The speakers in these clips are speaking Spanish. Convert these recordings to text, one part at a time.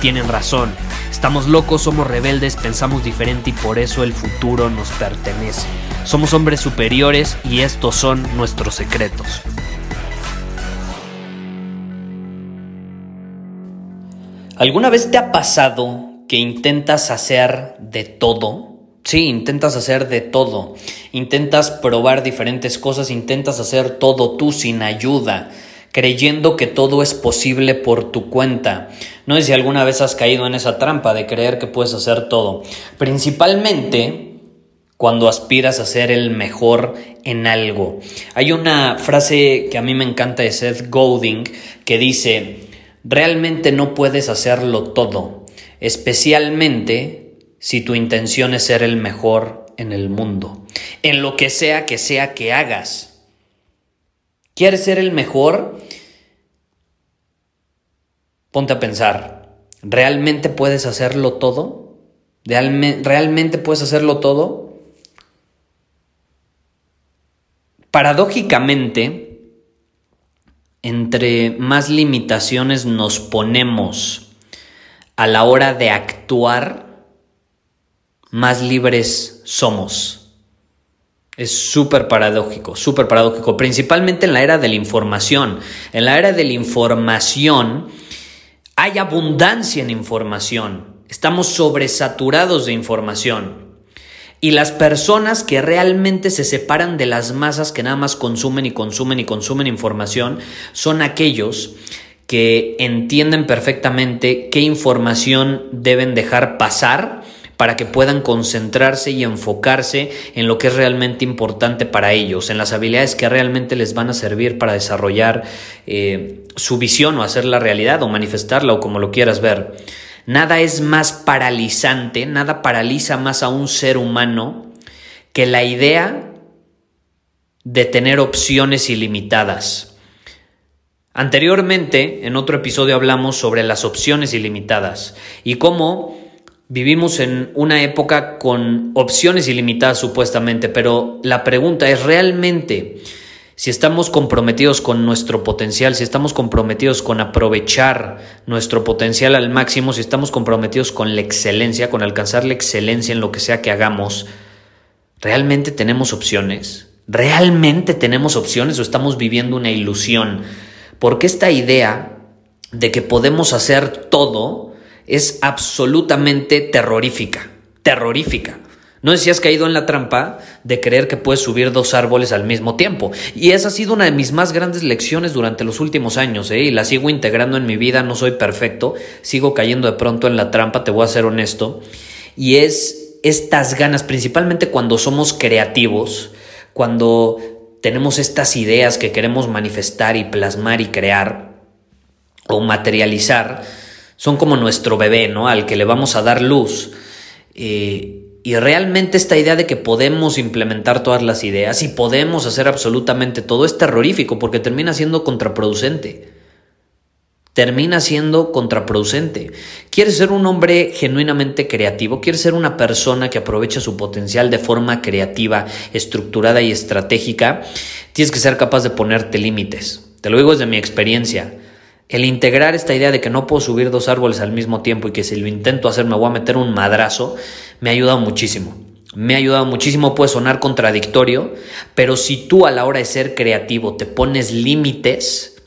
tienen razón. Estamos locos, somos rebeldes, pensamos diferente y por eso el futuro nos pertenece. Somos hombres superiores y estos son nuestros secretos. ¿Alguna vez te ha pasado que intentas hacer de todo. Sí, intentas hacer de todo. Intentas probar diferentes cosas, intentas hacer todo tú sin ayuda, creyendo que todo es posible por tu cuenta. No sé si alguna vez has caído en esa trampa de creer que puedes hacer todo. Principalmente cuando aspiras a ser el mejor en algo. Hay una frase que a mí me encanta de Seth Godin que dice, realmente no puedes hacerlo todo especialmente si tu intención es ser el mejor en el mundo, en lo que sea que sea que hagas. ¿Quieres ser el mejor? Ponte a pensar, ¿realmente puedes hacerlo todo? ¿Realmente puedes hacerlo todo? Paradójicamente, entre más limitaciones nos ponemos a la hora de actuar, más libres somos. Es súper paradójico, súper paradójico, principalmente en la era de la información. En la era de la información hay abundancia en información, estamos sobresaturados de información. Y las personas que realmente se separan de las masas que nada más consumen y consumen y consumen información son aquellos que entienden perfectamente qué información deben dejar pasar para que puedan concentrarse y enfocarse en lo que es realmente importante para ellos, en las habilidades que realmente les van a servir para desarrollar eh, su visión o hacerla realidad o manifestarla o como lo quieras ver. Nada es más paralizante, nada paraliza más a un ser humano que la idea de tener opciones ilimitadas. Anteriormente, en otro episodio hablamos sobre las opciones ilimitadas y cómo vivimos en una época con opciones ilimitadas supuestamente, pero la pregunta es realmente si estamos comprometidos con nuestro potencial, si estamos comprometidos con aprovechar nuestro potencial al máximo, si estamos comprometidos con la excelencia, con alcanzar la excelencia en lo que sea que hagamos, ¿realmente tenemos opciones? ¿Realmente tenemos opciones o estamos viviendo una ilusión? Porque esta idea de que podemos hacer todo es absolutamente terrorífica, terrorífica. No sé si has caído en la trampa de creer que puedes subir dos árboles al mismo tiempo. Y esa ha sido una de mis más grandes lecciones durante los últimos años, ¿eh? y la sigo integrando en mi vida, no soy perfecto, sigo cayendo de pronto en la trampa, te voy a ser honesto. Y es estas ganas, principalmente cuando somos creativos, cuando tenemos estas ideas que queremos manifestar y plasmar y crear o materializar, son como nuestro bebé, ¿no? Al que le vamos a dar luz. Eh, y realmente esta idea de que podemos implementar todas las ideas y podemos hacer absolutamente todo es terrorífico porque termina siendo contraproducente termina siendo contraproducente. ¿Quieres ser un hombre genuinamente creativo? ¿Quieres ser una persona que aprovecha su potencial de forma creativa, estructurada y estratégica? Tienes que ser capaz de ponerte límites. Te lo digo desde mi experiencia. El integrar esta idea de que no puedo subir dos árboles al mismo tiempo y que si lo intento hacer me voy a meter un madrazo, me ha ayudado muchísimo. Me ha ayudado muchísimo, puede sonar contradictorio, pero si tú a la hora de ser creativo te pones límites,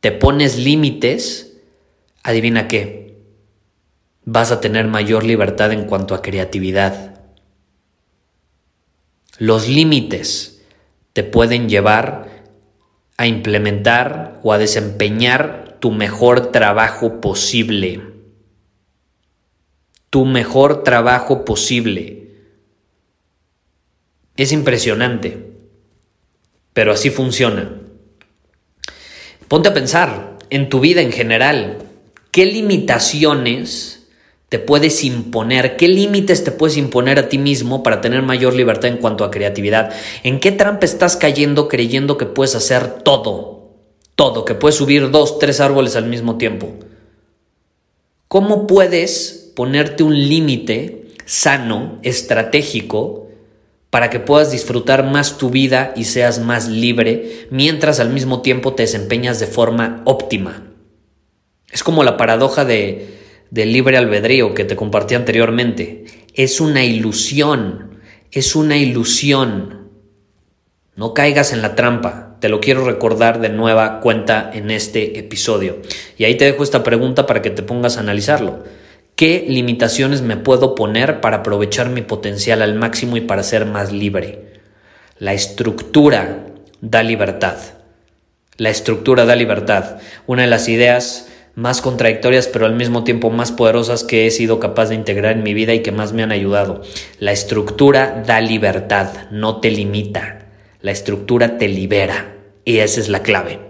te pones límites, adivina qué, vas a tener mayor libertad en cuanto a creatividad. Los límites te pueden llevar a implementar o a desempeñar tu mejor trabajo posible. tu mejor trabajo posible. Es impresionante, pero así funciona. Ponte a pensar en tu vida en general, ¿qué limitaciones te puedes imponer? ¿Qué límites te puedes imponer a ti mismo para tener mayor libertad en cuanto a creatividad? ¿En qué trampa estás cayendo creyendo que puedes hacer todo? Todo, que puedes subir dos, tres árboles al mismo tiempo. ¿Cómo puedes ponerte un límite sano, estratégico, para que puedas disfrutar más tu vida y seas más libre, mientras al mismo tiempo te desempeñas de forma óptima? Es como la paradoja de del libre albedrío que te compartí anteriormente. Es una ilusión, es una ilusión. No caigas en la trampa, te lo quiero recordar de nueva cuenta en este episodio. Y ahí te dejo esta pregunta para que te pongas a analizarlo. ¿Qué limitaciones me puedo poner para aprovechar mi potencial al máximo y para ser más libre? La estructura da libertad. La estructura da libertad. Una de las ideas más contradictorias pero al mismo tiempo más poderosas que he sido capaz de integrar en mi vida y que más me han ayudado. La estructura da libertad, no te limita. La estructura te libera y esa es la clave.